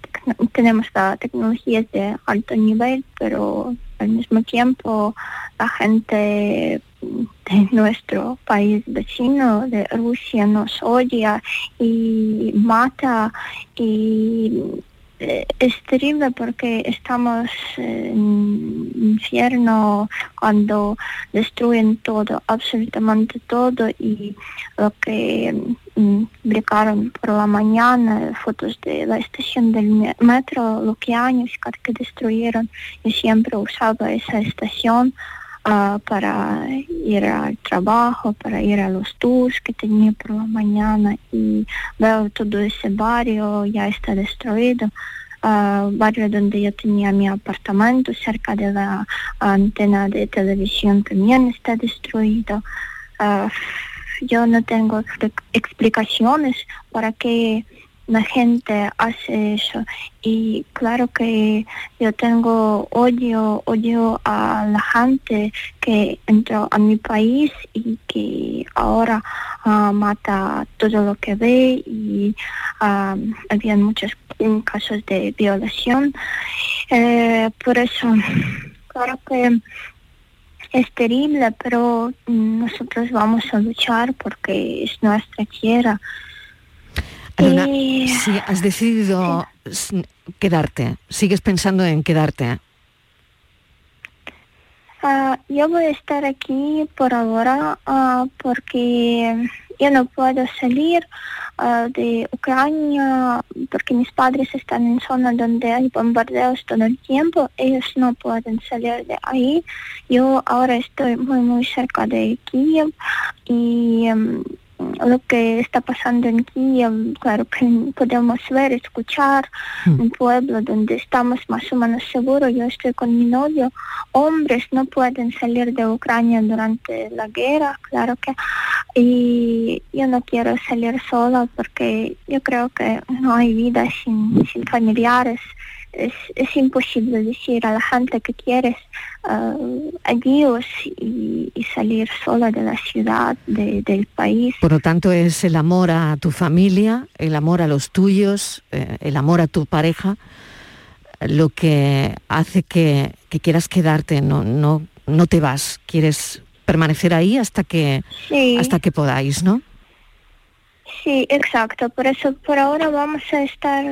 tenemos la tecnología de alto nivel, pero al mismo tiempo la gente de nuestro país vecino, de Rusia, nos odia y mata y eh, es terrible porque estamos en infierno cuando destruyen todo, absolutamente todo y lo que mm, publicaron por la mañana, fotos de la estación del me- metro, lo que años que destruyeron, yo siempre usaba esa estación ah, para ir al trabajo, para ir a los tours que tenía por la mañana y veo todo ese barrio ya está destruido. Ah, barrio donde yo tenía mi apartamento cerca de la antena de televisión también está destruido. Ah, yo no tengo expli- explicaciones para qué la gente hace eso y claro que yo tengo odio odio a la gente que entró a mi país y que ahora ah, mata todo lo que ve y ah, había muchos mm, casos de violación Eh, por eso claro que es terrible, pero nosotros vamos a luchar porque es nuestra tierra. Eh, si has decidido s- quedarte, sigues pensando en quedarte. Ah, yo voy a estar aquí por ahora ah, porque yo no puedo salir ah, de Ucrania porque mis padres están en zona donde hay bombardeos todo el tiempo. Ellos no pueden salir de ahí. Yo ahora estoy muy muy cerca de Kiev y em, lo que está pasando en Kiev, claro que podemos ver, escuchar, un pueblo donde estamos más o menos seguros. Yo estoy con mi novio. Hombres no pueden salir de Ucrania durante la guerra, claro que. Y yo no quiero salir sola porque yo creo que no hay vida sin, sin familiares. Es, es imposible decir a la gente que quieres ah, adiós y, y salir sola de la ciudad, de- del país. Por lo tanto, es el amor a tu familia, el amor a los tuyos, eh, el amor a tu pareja, lo que hace que, que quieras quedarte, no, no, no te vas, quieres permanecer ahí hasta que, Sí. hasta que podáis, ¿no? Sí, exacto. Por eso, por ahora vamos a estar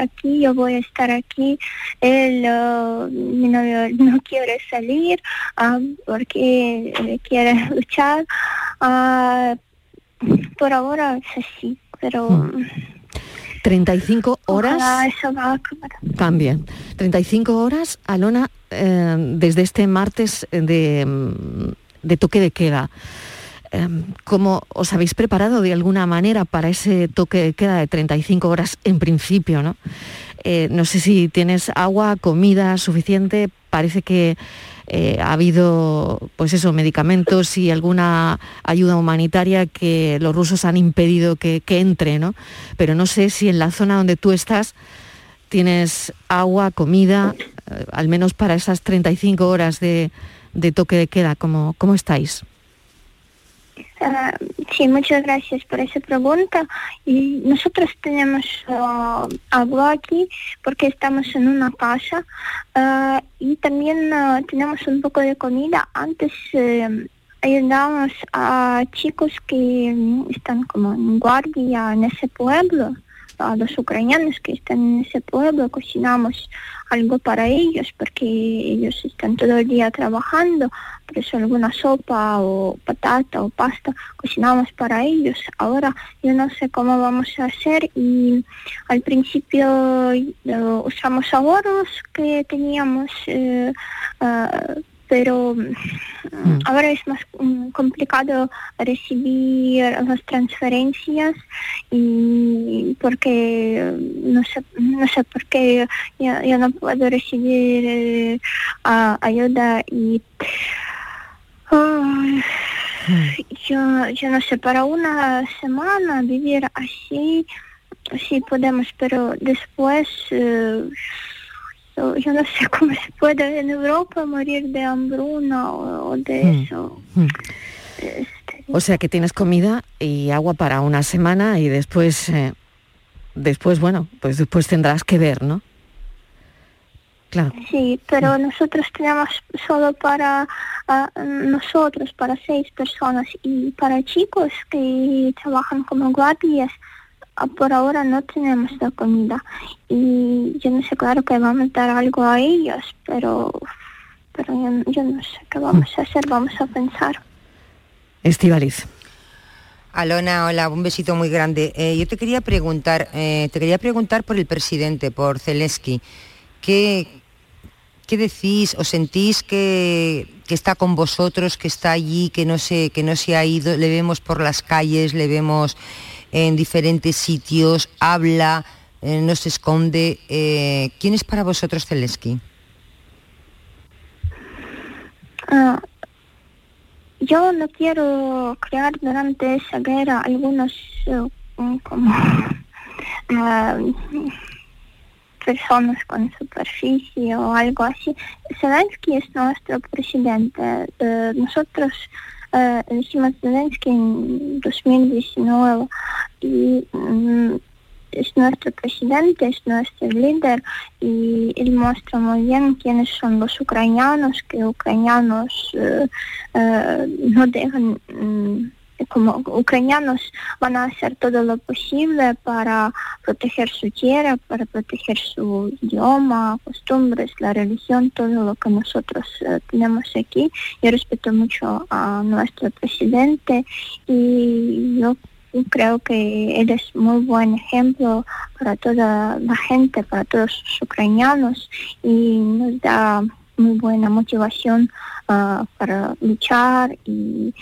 aquí. Yo voy a estar aquí. Él, eh, mi novio, no quiere salir ah, porque eh, quiere luchar. Ah, por ahora es así, pero 35 horas eso va a cambien. 35 horas, Alona, eh, desde este martes de, mm, de toque de queda. Eh, ¿Cómo os habéis preparado de alguna manera para ese toque de queda de 35 horas en principio? ¿no? Eh, no sé si tienes agua, comida suficiente. Parece que eh, ha habido, pues eso, medicamentos y alguna ayuda humanitaria que los rusos han impedido que, que entre, ¿no? Pero no sé si en la zona donde tú estás tienes agua, comida, eh, al menos para esas 35 horas de, de toque de queda. ¿Cómo, cómo estáis? Ah, sí, muchas gracias por esa pregunta. Y nosotros tenemos agua aquí porque estamos en una casa ah, y también tenemos un poco de comida. Antes eh, ayudamos a chicos que están como en guardia en ese pueblo, a los ucranianos que están en ese pueblo, cocinamos algo para ellos porque ellos están todo el día trabajando, por eso alguna sopa o patata o pasta cocinamos para ellos. Ahora yo no sé cómo vamos a hacer y al principio eh, usamos ahorros que teníamos, eh, ah, pero mm, ahora es más mm, complicado recibir las transferencias y porque no sé, no sé por qué yo, yo no puedo recibir eh, ayuda y Ay, yo, yo no sé, para una semana vivir así, sí podemos, pero después eh, yo, no sé cómo se puede en Europa morir de hambruna o, o de Mm. eso. Mm. O sea que tienes comida y agua para una semana y después, eh, después, bueno, pues después tendrás que ver, ¿no? Claro. Sí, pero nosotros tenemos solo para nosotros, para seis personas y para chicos que trabajan como guardias, por ahora no tenemos la comida. Y yo no sé, claro que vamos a dar algo a ellos, pero, pero yo, yo no sé qué vamos a hacer, vamos a pensar. Estivaliz. Alona, hola, un besito muy grande. Eh, yo te quería preguntar, eh, te quería preguntar por el presidente, por Zelensky. ¿Qué, qué decís o sentís que, que está con vosotros, que está allí, que no se, que no se ha ido? Le vemos por las calles, le vemos en diferentes sitios, habla, eh, no se esconde. Eh, ¿Quién es para vosotros Zelensky? Ah, yo no quiero crear durante esa guerra algunos mm, como ah, personas con superficie o algo así. Zelensky es nuestro presidente. Eh, nosotros en 2019 y mm, es nuestro presidente, es nuestro líder y él muestra muy bien quiénes son los ucranianos, que ucranianos no dejan... como ucranianos van a hacer todo lo posible para proteger su tierra, para proteger su idioma, costumbres, la religión, todo lo que nosotros eh, tenemos aquí. Yo respeto mucho a nuestro presidente y yo creo que él es muy buen ejemplo para toda la gente, para todos los ucranianos y nos da muy buena motivación ah, para luchar y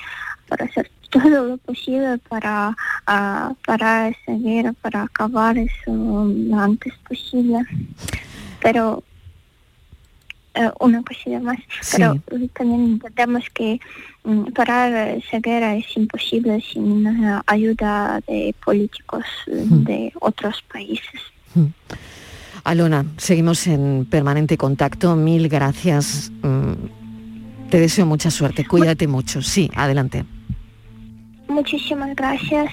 para hacer todo lo posible para ah, parar esa guerra, para acabar eso lo antes posible. Pero eh, una cosilla más, pero también entendemos que mm, parar esa guerra es imposible sin eh, ayuda de políticos eh, de otros países. Alona, seguimos en permanente contacto. Mil gracias. Mm, Te deseo mucha suerte. Cuídate mucho. Sí, adelante. Muchísimas gracias.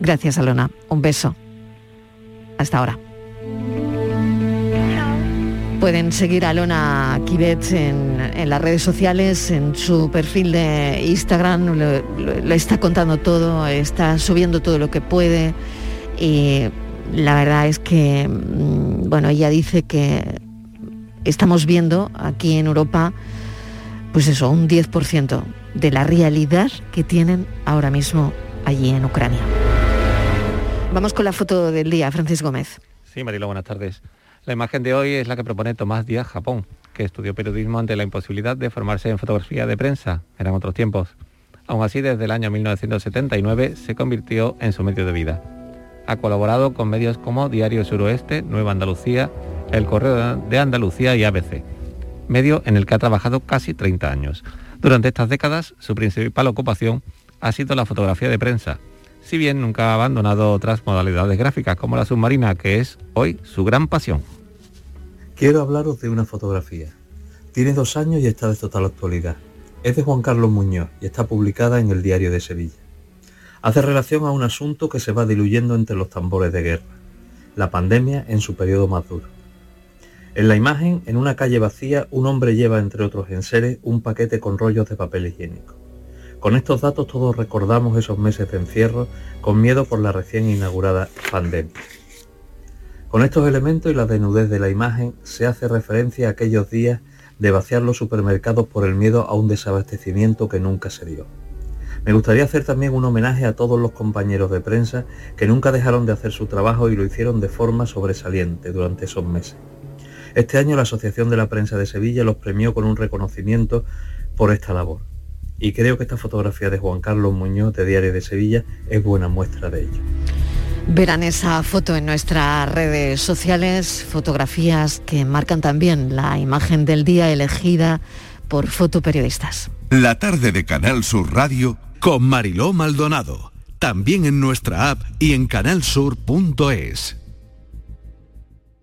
Gracias, Alona. Un beso. Hasta ahora. Pueden seguir a Alona Kibet en, en las redes sociales, en su perfil de Instagram, lo, lo- lo está contando todo, está subiendo todo lo que puede y la verdad es que, mm, bueno, ella dice que estamos viendo aquí en Europa, pues eso, un 10% de la realidad que tienen ahora mismo allí en Ucrania. Vamos con la foto del día, Francis Gómez. Sí, Marilo, buenas tardes. La imagen de hoy es la que propone Tomás Díaz Japón, que estudió periodismo ante la imposibilidad de formarse en fotografía de prensa. Eran otros tiempos. Aún así, desde el año 1979 se convirtió en su medio de vida. Ha colaborado con medios como Diario Suroeste, Nueva Andalucía, El Correo de Andalucía y ABC, medio en el que ha trabajado casi 30 años. Durante estas décadas, su principal ocupación ha sido la fotografía de prensa, si bien nunca ha abandonado otras modalidades gráficas como la submarina, que es hoy su gran pasión. Quiero hablaros de una fotografía. Tiene dos años y está de total actualidad. Es de Juan Carlos Muñoz y está publicada en el Diario de Sevilla. Hace relación a un asunto que se va diluyendo entre los tambores de guerra, la pandemia en su periodo más duro. En la imagen, en una calle vacía, un hombre lleva, entre otros enseres, un paquete con rollos de papel higiénico. Con estos datos todos recordamos esos meses de encierro con miedo por la recién inaugurada pandemia. Con estos elementos y la desnudez de la imagen se hace referencia a aquellos días de vaciar los supermercados por el miedo a un desabastecimiento que nunca se dio. Me gustaría hacer también un homenaje a todos los compañeros de prensa que nunca dejaron de hacer su trabajo y lo hicieron de forma sobresaliente durante esos meses. Este año la Asociación de la Prensa de Sevilla los premió con un reconocimiento por esta labor. Y creo que esta fotografía de Juan Carlos Muñoz de Diario de Sevilla es buena muestra de ello. Verán esa foto en nuestras redes sociales, fotografías que marcan también la imagen del día elegida por fotoperiodistas. La tarde de Canal Sur Radio con Mariló Maldonado. También en nuestra app y en canalsur.es.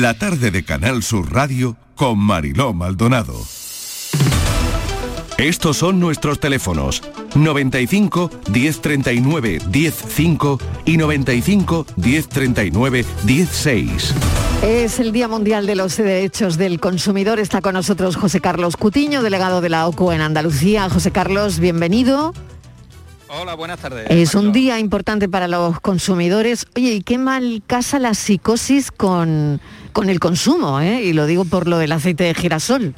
La tarde de Canal Sur Radio con Mariló Maldonado. Estos son nuestros teléfonos 95 1039 105 y 95 1039 16. Es el Día Mundial de los Derechos del Consumidor. Está con nosotros José Carlos Cutiño, delegado de la OCU en Andalucía. José Carlos, bienvenido. Hola, buenas tardes. Es un día importante para los consumidores. Oye, ¿y qué mal casa la psicosis con, con el consumo? eh? Y lo digo por lo del aceite de girasol.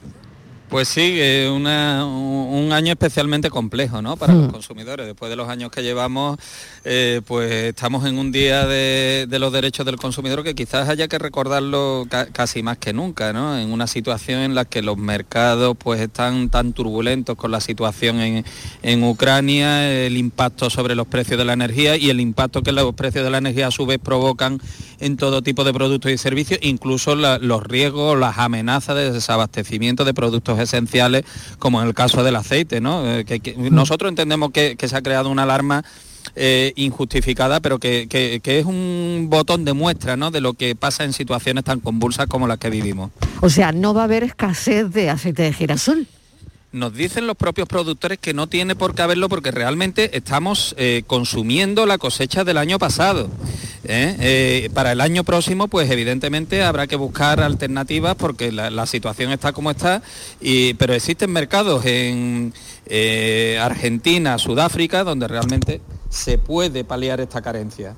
Pues sí, eh, una- un año especialmente complejo ¿no? para los consumidores. Después de los años que llevamos, eh, pues estamos en un día de, de los derechos del consumidor que quizás haya que recordarlo ca- casi más que nunca, ¿no? en una situación en la que los mercados pues están tan turbulentos con la situación en, en Ucrania, el impacto sobre los precios de la energía y el impacto que los precios de la energía a su vez provocan en todo tipo de productos y servicios, incluso la- los riesgos, las amenazas de desabastecimiento de productos esenciales, como en el caso del aceite. ¿no? Eh, que- que nosotros entendemos que, que se ha creado una alarma eh, injustificada, pero que, que- que es un botón de muestra ¿no? de lo que pasa en situaciones tan convulsas como las que vivimos. O sea, no va a haber escasez de aceite de girasol. Nos dicen los propios productores que no tiene por qué haberlo porque realmente estamos eh, consumiendo la cosecha del año pasado. ¿eh? Eh, para el año próximo, pues evidentemente habrá que buscar alternativas porque la, situación está como está, y- pero existen mercados en Argentina, Sudáfrica, donde realmente se puede paliar esta carencia.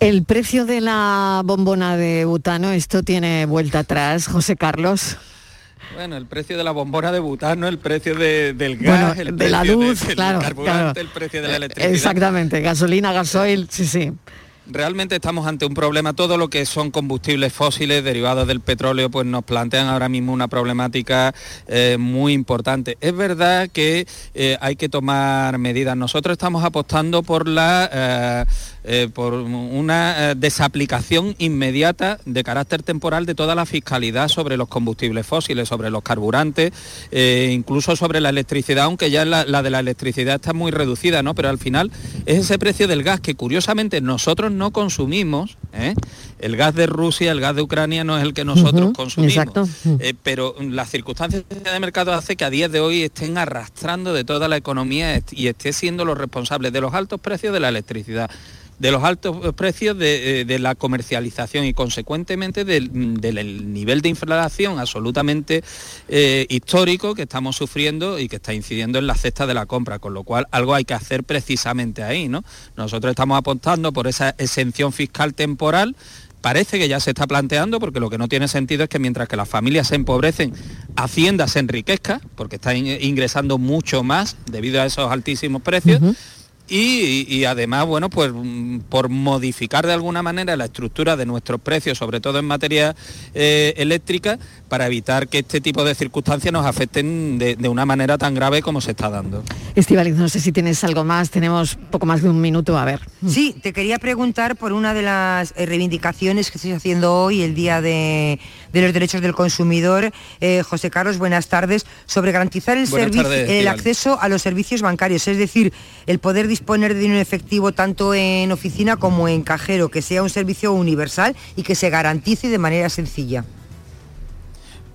El precio de la bombona de butano, esto tiene vuelta atrás, José Carlos. Bueno, el precio de la bombona de butano, el precio de- del Bueno, gas, el de la luz, del claro, carburante, claro. el precio de la electricidad. Exactamente, gasolina, gasoil, sí, sí. Realmente estamos ante un problema, todo lo que son combustibles fósiles derivados del petróleo, pues nos plantean ahora mismo una problemática eh, muy importante. Es verdad que eh, hay que tomar medidas. Nosotros estamos apostando por la eh, eh, por una eh, desaplicación inmediata de carácter temporal de toda la fiscalidad sobre los combustibles fósiles, sobre los carburantes, eh, incluso sobre la electricidad, aunque ya la, la de la electricidad está muy reducida, ¿no? Pero al final es ese precio del gas que curiosamente nosotros no consumimos, ¿eh? el gas de Rusia, el gas de Ucrania no es el que nosotros consumimos. exacto. Pero las circunstancias de mercado hace que a día de hoy estén arrastrando de toda la economía y esté siendo los responsables de los altos precios de la electricidad de los altos precios de, eh, de la comercialización y consecuentemente del, mm, del nivel de inflación absolutamente eh, histórico que estamos sufriendo y que está incidiendo en la cesta de la compra, con lo cual algo hay que hacer precisamente ahí, ¿no? Nosotros estamos apostando por esa exención fiscal temporal Parece que ya se está planteando porque lo que no tiene sentido es que mientras que las familias se empobrecen, Hacienda se enriquezca, porque está in- ingresando mucho más debido a esos altísimos precios. Y, y además, bueno, pues mm, por modificar de alguna manera la estructura de nuestros precios, sobre todo en materia eh, eléctrica, para evitar que este tipo de circunstancias nos afecten de, de una manera tan grave como se está dando. Estivaliz, no sé si tienes algo más, tenemos poco más de un minuto, a ver. Sí, te quería preguntar por una de las eh, reivindicaciones que estoy haciendo hoy, el Día de, de los Derechos del Consumidor. Eh, José Carlos, buenas tardes. Sobre garantizar el, tardes, el acceso a los servicios bancarios, es decir, el poder disponer de dinero efectivo tanto en oficina como en cajero, que sea un servicio universal y que se garantice de manera sencilla.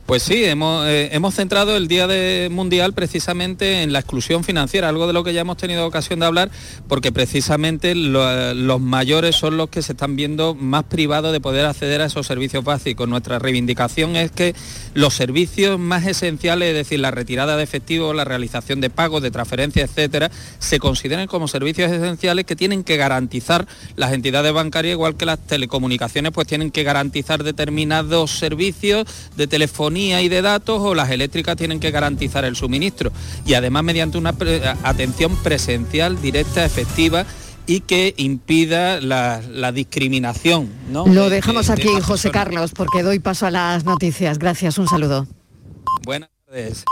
Pues sí, hemos, eh, hemos, centrado el Día de Mundial precisamente en la exclusión financiera, algo de lo que ya hemos tenido ocasión de hablar, porque precisamente los mayores son los que se están viendo más privados de poder acceder a esos servicios básicos. Nuestra reivindicación es que los servicios más esenciales, es decir, la retirada de efectivo, la realización de pagos, de transferencias, etcétera, se consideren como servicios esenciales que tienen que garantizar las entidades bancarias, igual que las telecomunicaciones, pues tienen que garantizar determinados servicios de telefonía y de datos o las eléctricas tienen que garantizar el suministro y además mediante una atención presencial directa, efectiva y que impida la, discriminación. Lo dejamos aquí, José Carlos, porque doy paso a las noticias. Gracias, un saludo. Buenas tardes.